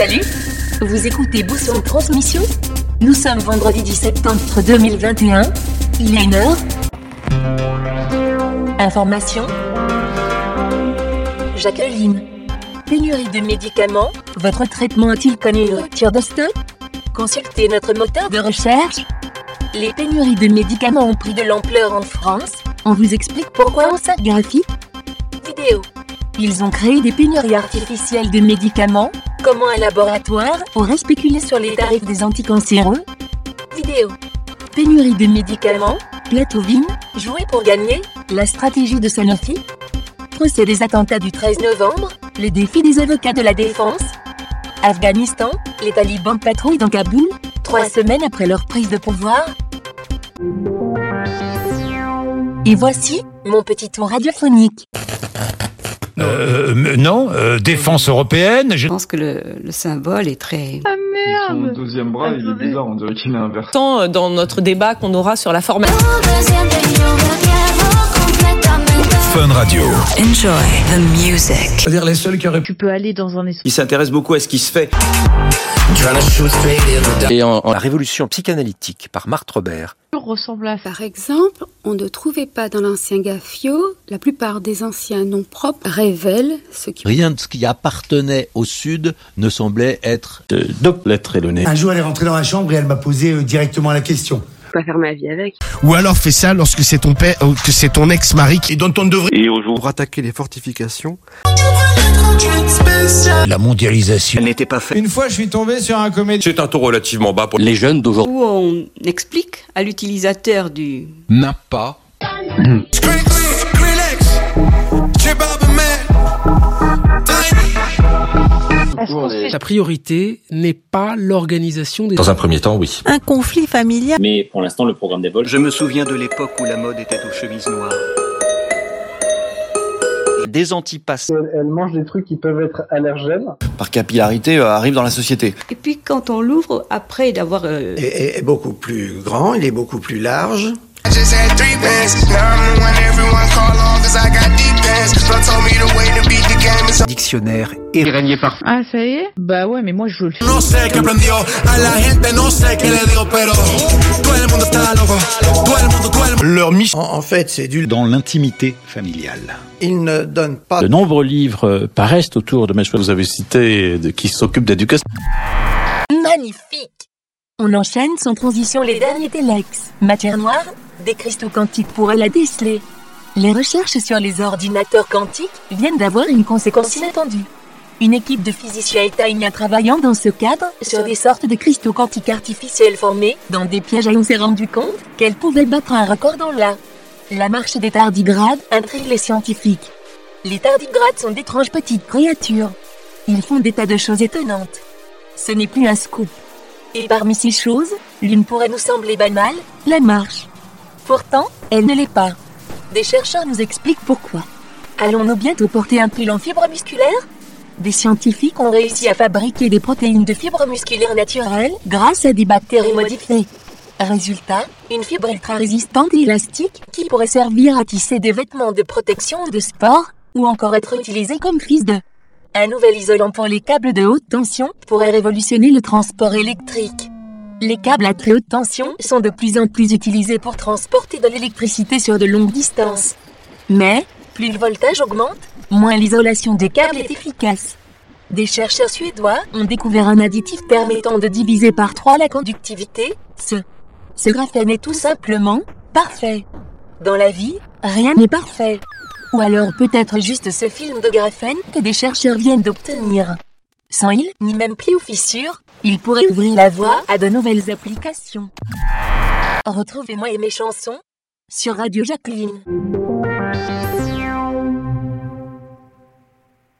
Salut Vous écoutez Bousson Transmission Nous sommes vendredi 10 septembre 2021. Il est une heure. Information Jacqueline. Pénurie de médicaments, votre traitement a-t-il connu une rupture de Consultez notre moteur de recherche. Les pénuries de médicaments ont pris de l'ampleur en France. On vous explique pourquoi en 5 graphiques. Vidéo. Ils ont créé des pénuries artificielles de médicaments. Comment un laboratoire aurait spéculé sur les tarifs des anticancéreux? Vidéo. Pénurie de médicaments. Platovine. Jouer pour gagner. La stratégie de Sanofi. Procès des attentats du 13 novembre. Les défis des avocats de la défense. Afghanistan. Les talibans patrouillent dans Kaboul. Trois semaines après leur prise de pouvoir. Et voici mon petit tour radiophonique. Euh, euh, non, euh, défense européenne. Je pense que le, le symbole est très... Ah merde Son deuxième bras, il est bizarre, on dirait qu'il est inversé. Tant dans notre débat qu'on aura sur la formation. Fun Radio. Enjoy the music. C'est-à-dire les seuls qui auraient Tu peux aller dans un espace. Il s'intéresse beaucoup à ce qui se fait. Et en, en La révolution psychanalytique par Marthe Robert. ressemble à. Par exemple, on ne trouvait pas dans l'ancien Gaffio, la plupart des anciens noms propres révèlent ce qui... Rien de ce qui appartenait au Sud ne semblait être... Euh, Doc lettre et le nez. Un jour, elle est rentrée dans la chambre et elle m'a posé euh, directement la question. Je peux pas faire ma vie avec. Ou alors fais ça lorsque c'est ton père, ou que c'est ton ex-mari qui- dont on devrait... Et au jour Pour attaquer les fortifications. La mondialisation. Elle n'était pas faite. Une fois, je suis tombé sur un comédien. C'est un taux relativement bas pour les jeunes d'aujourd'hui. Où on explique à l'utilisateur du... N'a pas... Ta priorité n'est pas l'organisation des... Dans un premier temps, oui. Un conflit familial. Mais pour l'instant, le programme des vols. Je me souviens de l'époque où la mode était aux chemises noires. Des antipasses Elle mange des trucs qui peuvent être allergènes. par capillarité euh, arrivent dans la société. Et puis quand on l'ouvre, après d'avoir... euh, est, est beaucoup plus grand, il est beaucoup plus large. Dictionnaire et régné par Ah, ça y est? Bah ouais, mais moi je le fais. Leur mission... En, en fait, c'est du... Dans l'intimité familiale. Il ne donne pas... De nombreux livres euh, paraissent autour de mes choix. Vous avez cité de, qui s'occupe d'éducation. Magnifique On enchaîne sans transition les derniers Telex. Matière noire, des cristaux quantiques pourraient la déceler. Les recherches sur les ordinateurs quantiques viennent d'avoir une conséquence inattendue. Une équipe de physiciens italiens travaillant dans ce cadre sur des sortes de cristaux quantiques artificiels formés dans des pièges et on s'est rendu compte qu'elles pouvaient battre un record dans la... La marche des tardigrades intrigue les scientifiques. Les tardigrades sont d'étranges petites créatures. Ils font des tas de choses étonnantes. Ce n'est plus un scoop. Et parmi ces choses, l'une pourrait nous sembler banale, la marche. Pourtant, elle ne l'est pas. Des chercheurs nous expliquent pourquoi. Allons-nous bientôt porter un pull en fibre musculaire? Des scientifiques ont réussi à fabriquer des protéines de fibres musculaires naturelles grâce à des bactéries modifiées. Résultat, une fibre ultra résistante et élastique qui pourrait servir à tisser des vêtements de protection de sport, ou encore être utilisée comme fils de. Un nouvel isolant pour les câbles de haute tension pourrait révolutionner le transport électrique. Les câbles à très haute tension sont de plus en plus utilisés pour transporter de l'électricité sur de longues distances. Mais, plus le voltage augmente, moins l'isolation des câbles est efficace. Des chercheurs suédois ont découvert un additif permettant de diviser par 3 la conductivité, ce. Ce graphène est tout simplement parfait. Dans la vie, rien n'est parfait. Ou alors peut-être juste ce film de graphène que des chercheurs viennent d'obtenir. Sans il, ni même pli ou fissure, il pourrait ouvrir la voie à de nouvelles applications. Retrouvez-moi et mes chansons sur Radio Jacqueline.